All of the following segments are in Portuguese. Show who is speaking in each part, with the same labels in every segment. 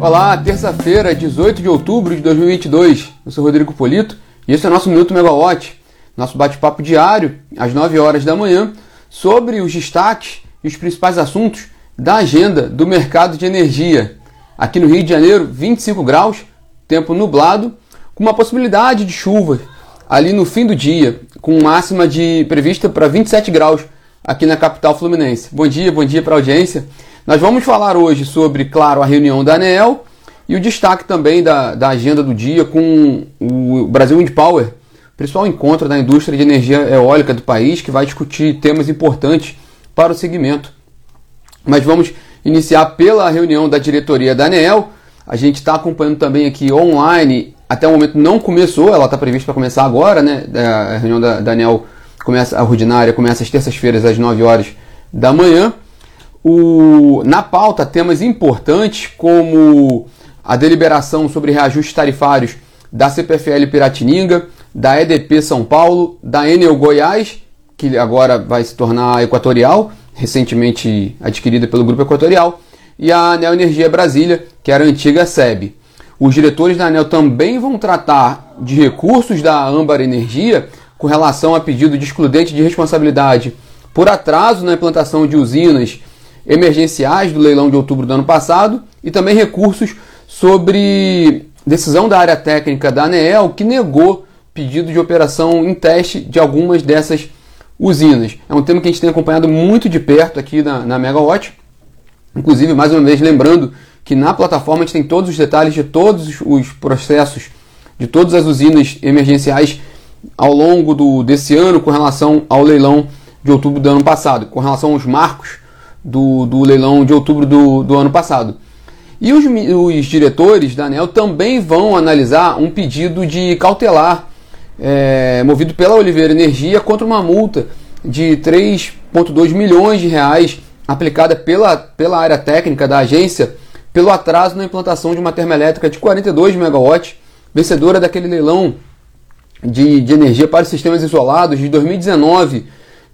Speaker 1: Olá, terça-feira, 18 de outubro de 2022. Eu sou Rodrigo Polito e esse é o nosso Minuto Megawatt, nosso bate-papo diário, às 9 horas da manhã, sobre os destaques e os principais assuntos da agenda do mercado de energia. Aqui no Rio de Janeiro, 25 graus, tempo nublado, com uma possibilidade de chuva ali no fim do dia, com máxima de prevista para 27 graus aqui na capital fluminense. Bom dia, bom dia para a audiência. Nós vamos falar hoje sobre, claro, a reunião da ANEEL e o destaque também da, da agenda do dia com o Brasil Wind Power, principal encontro da indústria de energia eólica do país, que vai discutir temas importantes para o segmento. Mas vamos iniciar pela reunião da diretoria da ANEEL. A gente está acompanhando também aqui online. Até o momento não começou, ela está prevista para começar agora, né? A reunião da, da ANEEL começa, a ordinária começa às terças-feiras às 9 horas da manhã. O, na pauta, temas importantes como a deliberação sobre reajustes tarifários da CPFL Piratininga, da EDP São Paulo, da Enel Goiás, que agora vai se tornar Equatorial, recentemente adquirida pelo Grupo Equatorial, e a Anel Energia Brasília, que era a antiga SEB. Os diretores da Anel também vão tratar de recursos da Âmbar Energia com relação a pedido de excludente de responsabilidade por atraso na implantação de usinas emergenciais do leilão de outubro do ano passado e também recursos sobre decisão da área técnica da ANEEL que negou pedido de operação em teste de algumas dessas usinas. É um tema que a gente tem acompanhado muito de perto aqui na, na Megawatt. Inclusive, mais uma vez, lembrando que na plataforma a gente tem todos os detalhes de todos os processos de todas as usinas emergenciais ao longo do, desse ano com relação ao leilão de outubro do ano passado, com relação aos marcos do, do leilão de outubro do, do ano passado. E os, os diretores da ANEL também vão analisar um pedido de cautelar é, movido pela Oliveira Energia contra uma multa de 3,2 milhões de reais aplicada pela, pela área técnica da agência pelo atraso na implantação de uma termoelétrica de 42 megawatts, vencedora daquele leilão de, de energia para sistemas isolados de 2019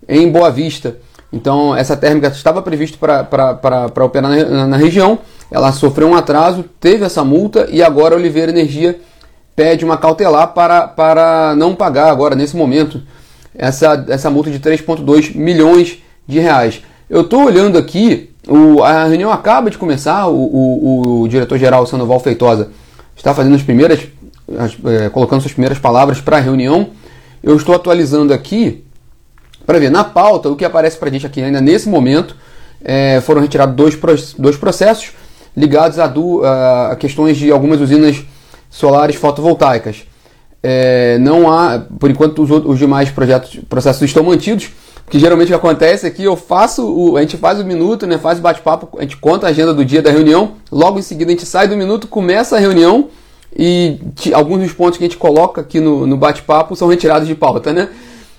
Speaker 1: em Boa Vista. Então, essa térmica estava prevista para operar na, na, região, ela sofreu um atraso, teve essa multa e agora a Oliveira Energia pede uma cautelar para, para não pagar agora, nesse momento, essa, essa multa de 3,2 milhões de reais. Eu estou olhando aqui, o, a reunião acaba de começar, o, o, o diretor-geral Sandoval Feitosa está fazendo as primeiras, as, é, colocando suas primeiras palavras para a reunião. Eu estou atualizando aqui para ver na pauta o que aparece para a gente aqui ainda nesse momento. É, foram retirados dois, dois processos ligados a, a, questões de algumas usinas solares fotovoltaicas. É, não há, por enquanto, os, os demais projetos, processos estão mantidos, porque geralmente o que acontece é que eu faço, o, a gente faz o minuto, né, faz o bate-papo, a gente conta a agenda do dia da reunião, logo em seguida a gente sai do minuto, começa a reunião e alguns dos pontos que a gente coloca aqui no, no bate-papo são retirados de pauta, né?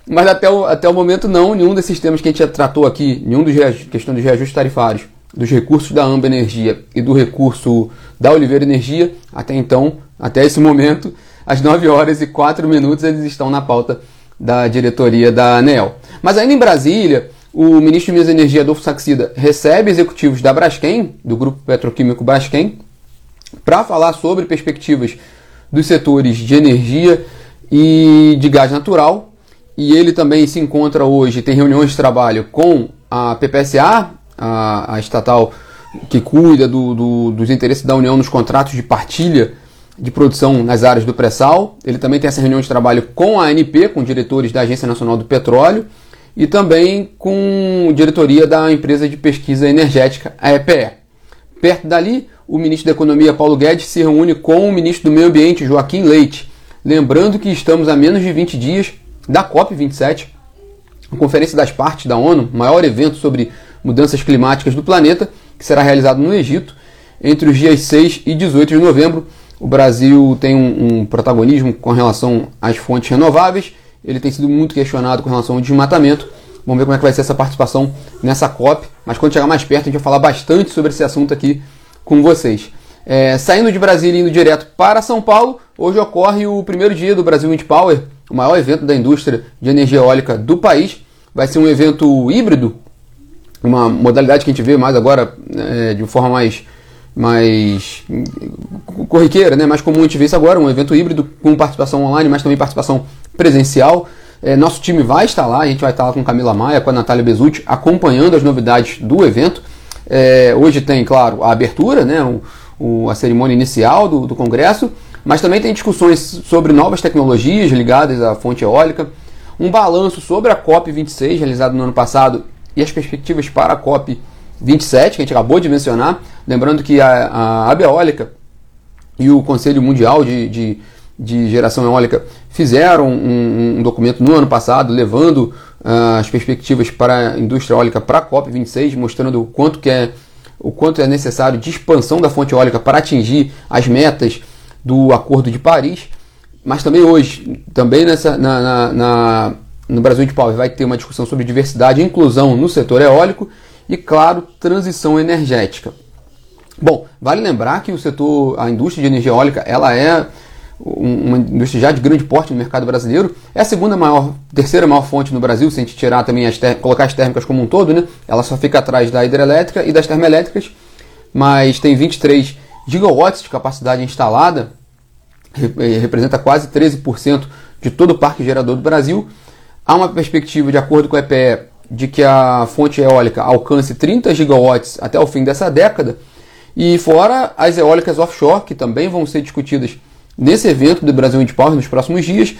Speaker 1: Mas até o, até o momento não, nenhum desses temas que a gente já tratou aqui, nenhum dos questão dos reajustes tarifários, dos recursos da Amba Energia e do recurso da Oliveira Energia, até então, até esse momento, às 9 horas e 4 minutos eles estão na pauta da diretoria da ANEL. Mas ainda em Brasília, o ministro de Minas e Energia, Adolfo Saxida, recebe executivos da Braskem, do grupo petroquímico Braskem, para falar sobre perspectivas dos setores de energia e de gás natural e ele também se encontra hoje, tem reuniões de trabalho com a PPSA, a, a estatal que cuida do, do, dos interesses da União nos contratos de partilha de produção nas áreas do pré-sal. Ele também tem essa reunião de trabalho com a ANP, com diretores da Agência Nacional do Petróleo, e também com diretoria da empresa de pesquisa energética, a EPE. Perto dali, o ministro da Economia, Paulo Guedes, se reúne com o ministro do Meio Ambiente, Joaquim Leite. Lembrando que estamos a menos de 20 dias da COP27, a Conferência das Partes da ONU, maior evento sobre mudanças climáticas do planeta, que será realizado no Egito entre os dias 6 e 18 de novembro. O Brasil tem um, um protagonismo com relação às fontes renováveis, ele tem sido muito questionado com relação ao desmatamento. Vamos ver como é que vai ser essa participação nessa COP, mas quando chegar mais perto a gente vai falar bastante sobre esse assunto aqui com vocês. É, saindo de Brasília e indo direto para São Paulo, hoje ocorre o primeiro dia do Brasil Wind Power, o maior evento da indústria de energia eólica do país. Vai ser um evento híbrido, uma modalidade que a gente vê mais agora é, de forma mais mais corriqueira, né? mais comum a gente ver isso agora, um evento híbrido com participação online, mas também participação presencial. É, nosso time vai estar lá, a gente vai estar lá com Camila Maia, com a Natália Bezutti, acompanhando as novidades do evento. É, hoje tem, claro, a abertura, né, o, o, a cerimônia inicial do, do Congresso, mas também tem discussões sobre novas tecnologias ligadas à fonte eólica, um balanço sobre a COP26, realizado no ano passado, e as perspectivas para a COP 27, que a gente acabou de mencionar. Lembrando que a, a Abeólica e o Conselho Mundial de, de, de Geração Eólica fizeram um, um, documento no ano passado, levando uh, as perspectivas para a indústria eólica para a COP26, mostrando o quanto, que é, o quanto é necessário de expansão da fonte eólica para atingir as metas do Acordo de Paris. Mas também hoje, também nessa, na, na, na no Brasil de Power vai ter uma discussão sobre diversidade e inclusão no setor eólico e, claro, transição energética. Bom, vale lembrar que o setor, a indústria de energia eólica, ela é uma indústria já de grande porte no mercado brasileiro. É a segunda maior, terceira maior fonte no Brasil, se a gente tirar também as colocar as térmicas como um todo, né? Ela só fica atrás da hidrelétrica e das termoelétricas, mas tem 23 gigawatts de capacidade instalada, representa quase 13% de todo o parque gerador do Brasil. Há uma perspectiva, de acordo com a EPE, de que a fonte eólica alcance 30 gigawatts até o fim dessa década, e fora as eólicas offshore, que também vão ser discutidas nesse evento do Brasil Wind Power nos próximos dias,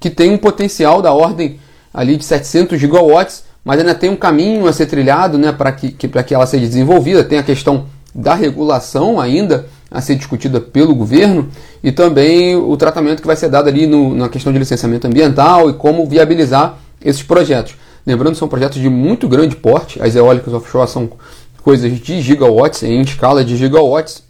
Speaker 1: que tem um potencial da ordem ali de 700 gigawatts, mas ainda tem um caminho a ser trilhado né, para que, que, que ela seja desenvolvida. Tem a questão da regulação ainda a ser discutida pelo governo e também o tratamento que vai ser dado ali no, na questão de licenciamento ambiental e como viabilizar esses projetos. Lembrando, são projetos de muito grande porte. As eólicas offshore são coisas de gigawatts, em escala de gigawatts.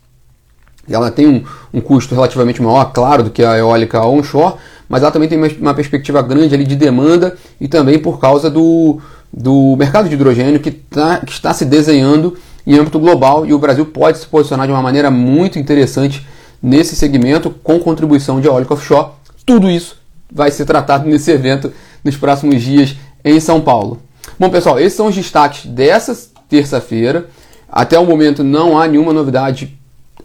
Speaker 1: Ela tem um, um custo relativamente maior, claro, do que a eólica onshore, mas ela também tem uma, uma perspectiva grande ali de demanda e também por causa do, do mercado de hidrogênio que, tá, que está se desenhando em âmbito global e o Brasil pode se posicionar de uma maneira muito interessante nesse segmento com contribuição de eólica offshore. Tudo isso vai ser tratado nesse evento nos próximos dias em São Paulo. Bom, pessoal, esses são os destaques dessa terça-feira. Até o momento não há nenhuma novidade,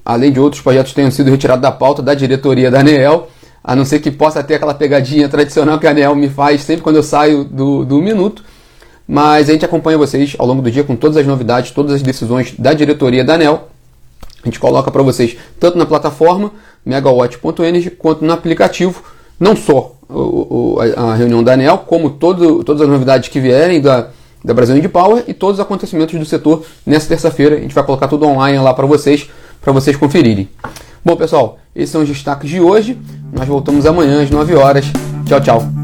Speaker 1: além de outros projetos que tenham sido retirados da pauta da diretoria da ANEEL, a não ser que possa ter aquela pegadinha tradicional que a ANEEL me faz sempre quando eu saio do, do minuto. Mas a gente acompanha vocês ao longo do dia com todas as novidades, todas as decisões da diretoria da ANEL. A gente coloca para vocês tanto na plataforma megawatt.energy quanto no aplicativo, não só o, o, a reunião da ANEL, como todo, todas as novidades que vierem da, da Brasil Wind Power e todos os acontecimentos do setor nessa terça-feira. A gente vai colocar tudo online lá para vocês, para vocês conferirem. Bom, pessoal, esses são os destaques de hoje. Nós voltamos amanhã às 9 horas. Tchau, tchau.